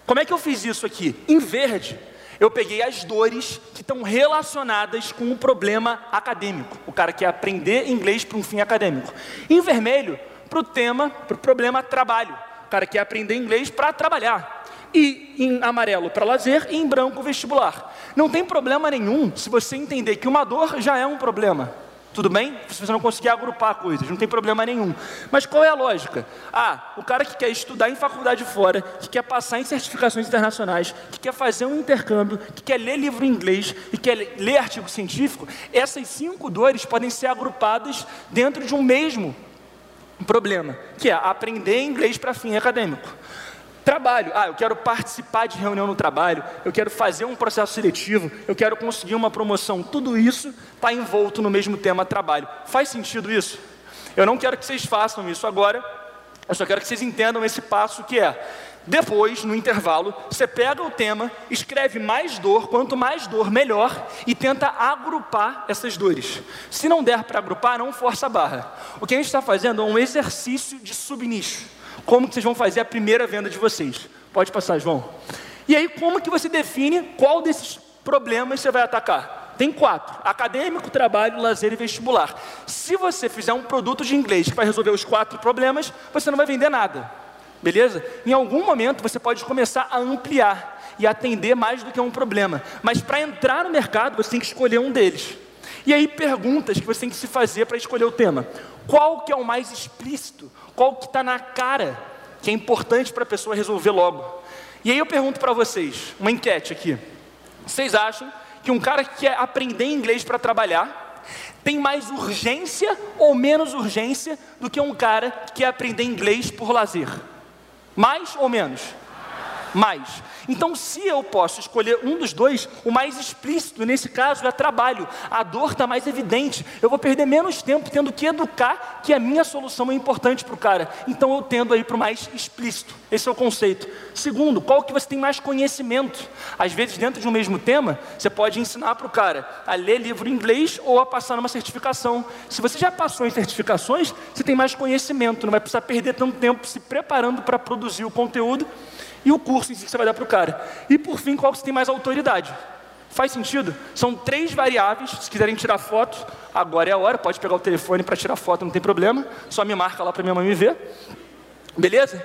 Como é que eu fiz isso aqui? Em verde, eu peguei as dores que estão relacionadas com o problema acadêmico. O cara quer aprender inglês para um fim acadêmico. Em vermelho, para o tema, para o problema trabalho. O cara quer aprender inglês para trabalhar. E em amarelo para lazer e em branco vestibular. Não tem problema nenhum se você entender que uma dor já é um problema Tudo bem? Se você não conseguir agrupar coisas, não tem problema nenhum. Mas qual é a lógica? Ah, o cara que quer estudar em faculdade fora, que quer passar em certificações internacionais, que quer fazer um intercâmbio, que quer ler livro em inglês e quer ler artigo científico, essas cinco dores podem ser agrupadas dentro de um mesmo problema, que é aprender inglês para fim acadêmico. Trabalho. Ah, eu quero participar de reunião no trabalho, eu quero fazer um processo seletivo, eu quero conseguir uma promoção. Tudo isso está envolto no mesmo tema trabalho. Faz sentido isso? Eu não quero que vocês façam isso agora, eu só quero que vocês entendam esse passo que é. Depois, no intervalo, você pega o tema, escreve mais dor, quanto mais dor, melhor, e tenta agrupar essas dores. Se não der para agrupar, não força a barra. O que a gente está fazendo é um exercício de subnicho como que vocês vão fazer a primeira venda de vocês. Pode passar, João. E aí, como que você define qual desses problemas você vai atacar? Tem quatro: acadêmico, trabalho, lazer e vestibular. Se você fizer um produto de inglês que vai resolver os quatro problemas, você não vai vender nada. Beleza? Em algum momento você pode começar a ampliar e atender mais do que um problema. Mas para entrar no mercado, você tem que escolher um deles. E aí, perguntas que você tem que se fazer para escolher o tema. Qual que é o mais explícito? Qual que está na cara que é importante para a pessoa resolver logo? E aí eu pergunto para vocês, uma enquete aqui. Vocês acham que um cara que quer aprender inglês para trabalhar tem mais urgência ou menos urgência do que um cara que quer aprender inglês por lazer? Mais ou menos? Mais. Então, se eu posso escolher um dos dois, o mais explícito nesse caso é trabalho. A dor está mais evidente. Eu vou perder menos tempo tendo que educar que a minha solução é importante para o cara. Então, eu tendo aí para o mais explícito. Esse é o conceito. Segundo, qual que você tem mais conhecimento? Às vezes, dentro de um mesmo tema, você pode ensinar para o cara a ler livro em inglês ou a passar numa certificação. Se você já passou em certificações, você tem mais conhecimento. Não vai precisar perder tanto tempo se preparando para produzir o conteúdo e o curso em si que você vai dar para o cara. E por fim, qual que você tem mais autoridade? Faz sentido? São três variáveis. Se quiserem tirar foto, agora é a hora. Pode pegar o telefone para tirar foto, não tem problema. Só me marca lá para minha mãe me ver. Beleza?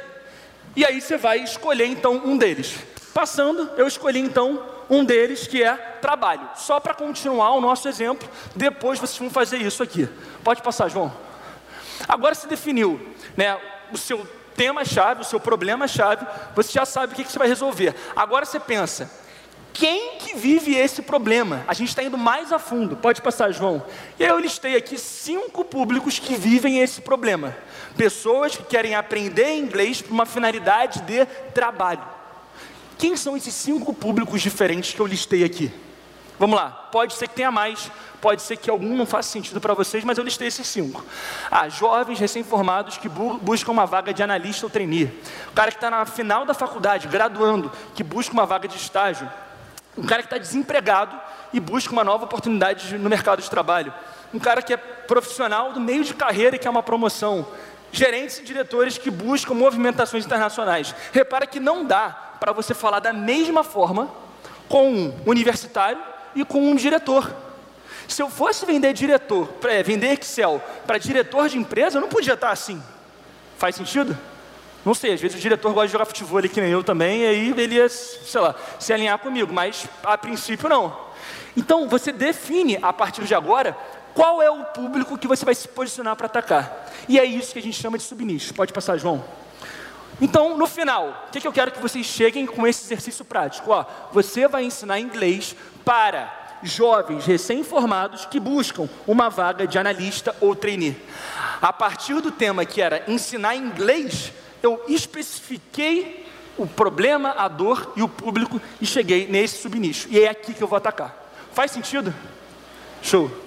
E aí você vai escolher então um deles. Passando, eu escolhi então um deles que é trabalho. Só para continuar o nosso exemplo, depois vocês vão fazer isso aqui. Pode passar, João. Agora se definiu, né, o seu tema-chave, o seu problema-chave, você já sabe o que, você vai resolver. Agora você pensa, quem que vive esse problema? A gente está indo mais a fundo. Pode passar, João. E eu listei aqui cinco públicos que vivem esse problema. Pessoas que querem aprender inglês para uma finalidade de trabalho. Quem são esses cinco públicos diferentes que eu listei aqui? Vamos lá, pode ser que tenha mais, pode ser que algum não faça sentido para vocês, mas eu listei esses cinco. Ah, jovens recém-formados que bu buscam uma vaga de analista ou trainee. O cara que está na final da faculdade, graduando, que busca uma vaga de estágio. Um cara que está desempregado e busca uma nova oportunidade no mercado de trabalho. Um cara que é profissional do meio de carreira e quer uma promoção. Gerentes e diretores que buscam movimentações internacionais. Repara que não dá para você falar da mesma forma com um universitário e com um diretor. Se eu fosse vender diretor, é, vender Excel para diretor de empresa, eu não podia estar assim. Faz sentido? Não sei, às vezes o diretor gosta de jogar futebol ali que nem eu também, e aí ele ia, sei lá, se alinhar comigo, mas a princípio não. Então você define a partir de agora qual é o público que você vai se posicionar para atacar. E é isso que a gente chama de subnicho. Pode passar, João. Então, no final, o que, que eu quero que vocês cheguem com esse exercício prático? Ó, você vai ensinar inglês para jovens recém-formados que buscam uma vaga de analista ou trainee. A partir do tema que era ensinar inglês, eu especifiquei o problema, a dor e o público e cheguei nesse subnicho. E é aqui que eu vou atacar. Faz sentido? Show.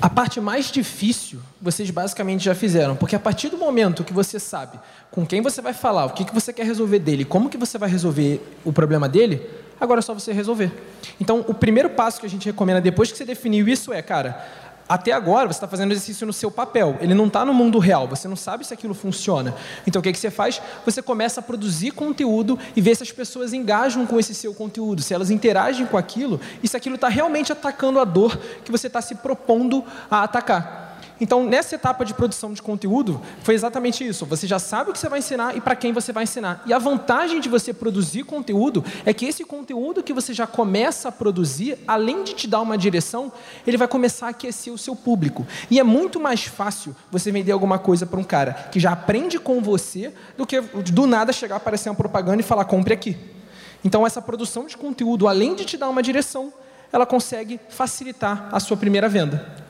A parte mais difícil vocês basicamente já fizeram, porque a partir do momento que você sabe com quem você vai falar, o que, que você quer resolver dele, como que você vai resolver o problema dele, agora é só você resolver. Então, o primeiro passo que a gente recomenda depois que você definiu isso é, cara, até agora você está fazendo exercício no seu papel, ele não está no mundo real, você não sabe se aquilo funciona. Então o que, que você faz? Você começa a produzir conteúdo e ver se as pessoas engajam com esse seu conteúdo, se elas interagem com aquilo e se aquilo está realmente atacando a dor que você está se propondo a atacar. Então, nessa etapa de produção de conteúdo, foi exatamente isso. Você já sabe o que você vai ensinar e para quem você vai ensinar. E a vantagem de você produzir conteúdo é que esse conteúdo que você já começa a produzir, além de te dar uma direção, ele vai começar a aquecer o seu público. E é muito mais fácil você vender alguma coisa para um cara que já aprende com você do que do nada chegar a aparecer uma propaganda e falar compre aqui. Então, essa produção de conteúdo, além de te dar uma direção, ela consegue facilitar a sua primeira venda.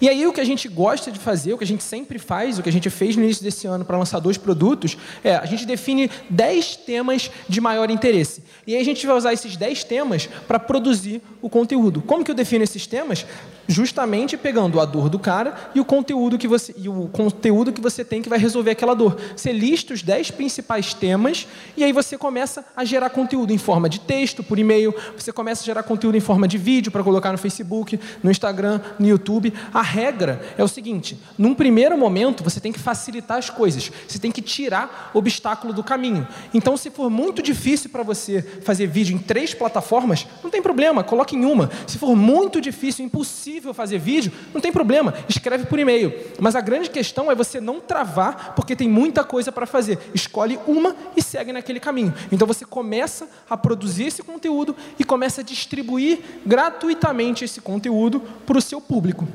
E aí o que a gente gosta de fazer, o que a gente sempre faz, o que a gente fez no início desse ano para lançar dois produtos, é a gente define 10 temas de maior interesse. E aí a gente vai usar esses 10 temas para produzir o conteúdo. Como que eu defino esses temas? Justamente pegando a dor do cara e o conteúdo que você, e o conteúdo que você tem que vai resolver aquela dor. Você lista os 10 principais temas e aí você começa a gerar conteúdo em forma de texto, por e-mail, você começa a gerar conteúdo em forma de vídeo para colocar no Facebook, no Instagram, no YouTube. A regra é o seguinte: num primeiro momento, você tem que facilitar as coisas, você tem que tirar obstáculo do caminho. Então, se for muito difícil para você fazer vídeo em três plataformas, não tem problema, coloque em uma. Se for muito difícil, impossível fazer vídeo, não tem problema, escreve por e-mail. Mas a grande questão é você não travar, porque tem muita coisa para fazer. Escolhe uma e segue naquele caminho. Então, você começa a produzir esse conteúdo e começa a distribuir gratuitamente esse conteúdo para o seu público.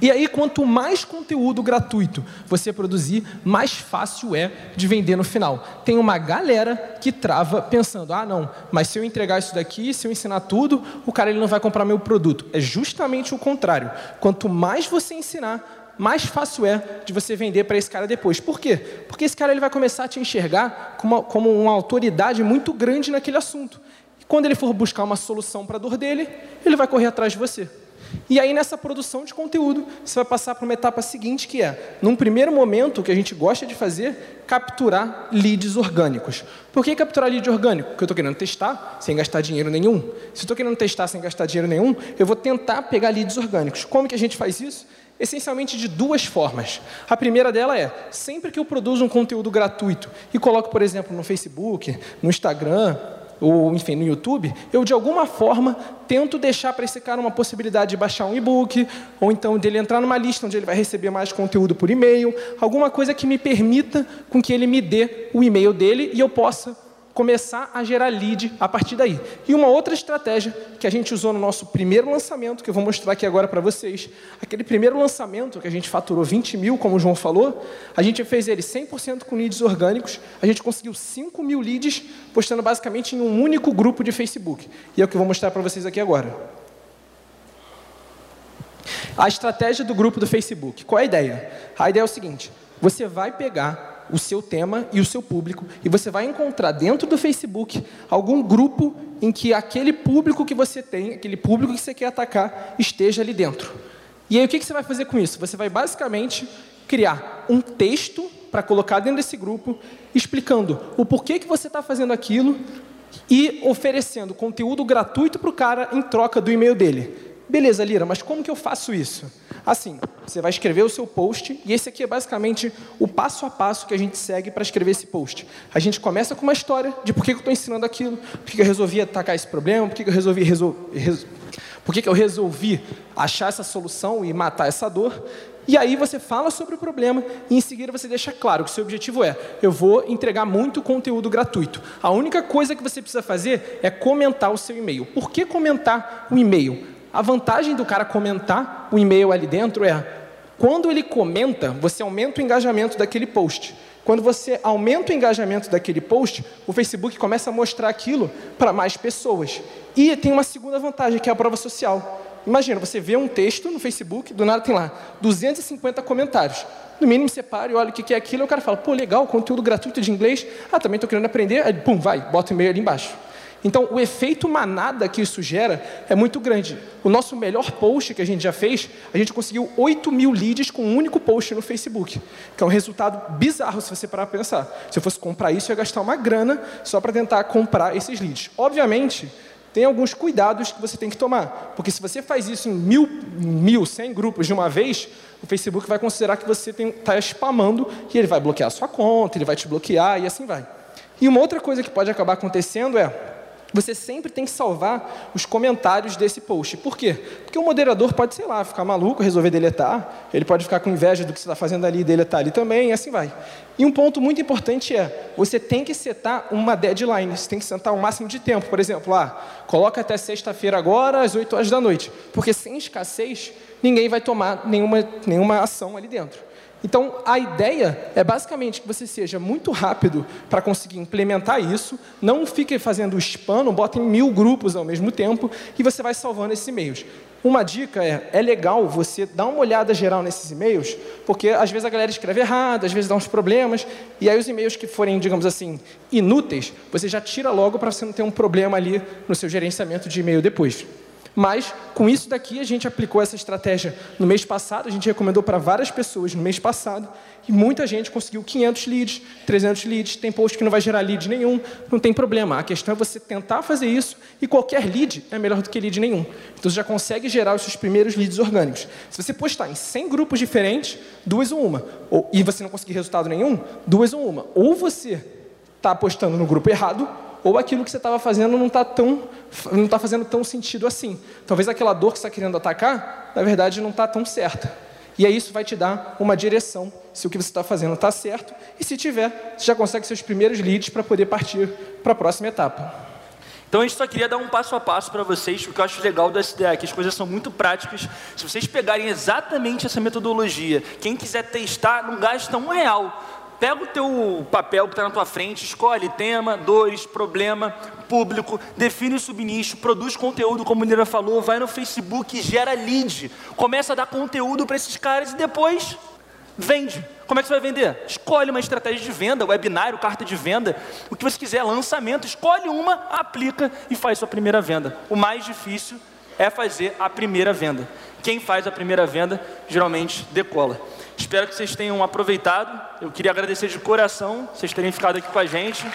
E aí, quanto mais conteúdo gratuito você produzir, mais fácil é de vender no final. Tem uma galera que trava pensando: ah, não, mas se eu entregar isso daqui, se eu ensinar tudo, o cara ele não vai comprar meu produto. É justamente o contrário. Quanto mais você ensinar, mais fácil é de você vender para esse cara depois. Por quê? Porque esse cara ele vai começar a te enxergar como uma, como uma autoridade muito grande naquele assunto. E quando ele for buscar uma solução para a dor dele, ele vai correr atrás de você. E aí, nessa produção de conteúdo, você vai passar para uma etapa seguinte, que é, num primeiro momento, o que a gente gosta de fazer, capturar leads orgânicos. Por que capturar lead orgânico? Porque eu estou querendo testar sem gastar dinheiro nenhum. Se eu estou querendo testar sem gastar dinheiro nenhum, eu vou tentar pegar leads orgânicos. Como que a gente faz isso? Essencialmente de duas formas. A primeira dela é, sempre que eu produzo um conteúdo gratuito e coloco, por exemplo, no Facebook, no Instagram, ou enfim, no YouTube, eu de alguma forma tento deixar para esse cara uma possibilidade de baixar um e-book, ou então dele entrar numa lista onde ele vai receber mais conteúdo por e-mail, alguma coisa que me permita com que ele me dê o e-mail dele e eu possa começar a gerar lead a partir daí. E uma outra estratégia que a gente usou no nosso primeiro lançamento, que eu vou mostrar aqui agora para vocês, aquele primeiro lançamento que a gente faturou 20 mil, como o João falou, a gente fez ele 100% com leads orgânicos, a gente conseguiu 5 mil leads, postando basicamente em um único grupo de Facebook. E é o que eu vou mostrar para vocês aqui agora. A estratégia do grupo do Facebook. Qual é a ideia? A ideia é o seguinte: você vai pegar o seu tema e o seu público, e você vai encontrar dentro do Facebook algum grupo em que aquele público que você tem, aquele público que você quer atacar, esteja ali dentro. E aí o que você vai fazer com isso? Você vai basicamente criar um texto para colocar dentro desse grupo, explicando o porquê que você está fazendo aquilo e oferecendo conteúdo gratuito para o cara em troca do e-mail dele. Beleza, Lira, mas como que eu faço isso? Assim, você vai escrever o seu post e esse aqui é basicamente o passo a passo que a gente segue para escrever esse post. A gente começa com uma história de por que eu estou ensinando aquilo, por que eu resolvi atacar esse problema, por que eu resolvi resolver. Por que eu resolvi achar essa solução e matar essa dor? E aí você fala sobre o problema e em seguida você deixa claro que o seu objetivo é: eu vou entregar muito conteúdo gratuito. A única coisa que você precisa fazer é comentar o seu e-mail. Por que comentar o e-mail? A vantagem do cara comentar o e-mail ali dentro é, quando ele comenta, você aumenta o engajamento daquele post. Quando você aumenta o engajamento daquele post, o Facebook começa a mostrar aquilo para mais pessoas. E tem uma segunda vantagem, que é a prova social. Imagina, você vê um texto no Facebook, do nada tem lá 250 comentários. No mínimo você para e olha o que é aquilo, e o cara fala, pô, legal, conteúdo gratuito de inglês. Ah, também estou querendo aprender. Aí, pum, vai, bota o e-mail ali embaixo. Então, o efeito manada que isso gera é muito grande. O nosso melhor post que a gente já fez, a gente conseguiu 8 mil leads com um único post no Facebook, que é um resultado bizarro se você parar para pensar. Se eu fosse comprar isso, eu ia gastar uma grana só para tentar comprar esses leads. Obviamente, tem alguns cuidados que você tem que tomar, porque se você faz isso em mil, mil, cem grupos de uma vez, o Facebook vai considerar que você está spamando e ele vai bloquear a sua conta, ele vai te bloquear e assim vai. E uma outra coisa que pode acabar acontecendo é você sempre tem que salvar os comentários desse post. Por quê? Porque o moderador pode, sei lá, ficar maluco, resolver deletar, ele pode ficar com inveja do que você está fazendo ali e deletar ali também, e assim vai. E um ponto muito importante é, você tem que setar uma deadline, você tem que sentar um máximo de tempo. Por exemplo, ah, coloca até sexta-feira agora, às 8 horas da noite. Porque sem escassez, ninguém vai tomar nenhuma, nenhuma ação ali dentro. Então, a ideia é basicamente que você seja muito rápido para conseguir implementar isso, não fique fazendo spam, não bote em mil grupos ao mesmo tempo, e você vai salvando esses e-mails. Uma dica é, é legal você dar uma olhada geral nesses e-mails, porque às vezes a galera escreve errado, às vezes dá uns problemas, e aí os e-mails que forem, digamos assim, inúteis, você já tira logo para você não ter um problema ali no seu gerenciamento de e-mail depois. Mas, com isso daqui, a gente aplicou essa estratégia no mês passado, a gente recomendou para várias pessoas no mês passado, e muita gente conseguiu 500 leads, 300 leads, tem post que não vai gerar lead nenhum, não tem problema. A questão é você tentar fazer isso, e qualquer lead é melhor do que lead nenhum. Então, você já consegue gerar os seus primeiros leads orgânicos. Se você postar em 100 grupos diferentes, duas ou uma, ou, e você não conseguir resultado nenhum, duas ou uma. Ou você está apostando no grupo errado, ou aquilo que você estava fazendo não está tão, não está fazendo tão sentido assim. Talvez aquela dor que você está querendo atacar, na verdade, não está tão certa. E aí isso vai te dar uma direção se o que você está fazendo está certo, e se tiver, você já consegue seus primeiros leads para poder partir para a próxima etapa. Então a gente só queria dar um passo a passo para vocês, porque eu acho legal do SDA, que as coisas são muito práticas. Se vocês pegarem exatamente essa metodologia, quem quiser testar, não gasta um real Pega o teu papel que está na tua frente, escolhe tema, dores, problema, público, define o subnicho, produz conteúdo, como o Lira falou, vai no Facebook, gera lead, começa a dar conteúdo para esses caras e depois vende. Como é que você vai vender? Escolhe uma estratégia de venda, webinário, carta de venda, o que você quiser, lançamento, escolhe uma, aplica e faz sua primeira venda. O mais difícil é fazer a primeira venda. Quem faz a primeira venda geralmente decola. Espero que vocês tenham aproveitado. Eu queria agradecer de coração vocês terem ficado aqui com a gente.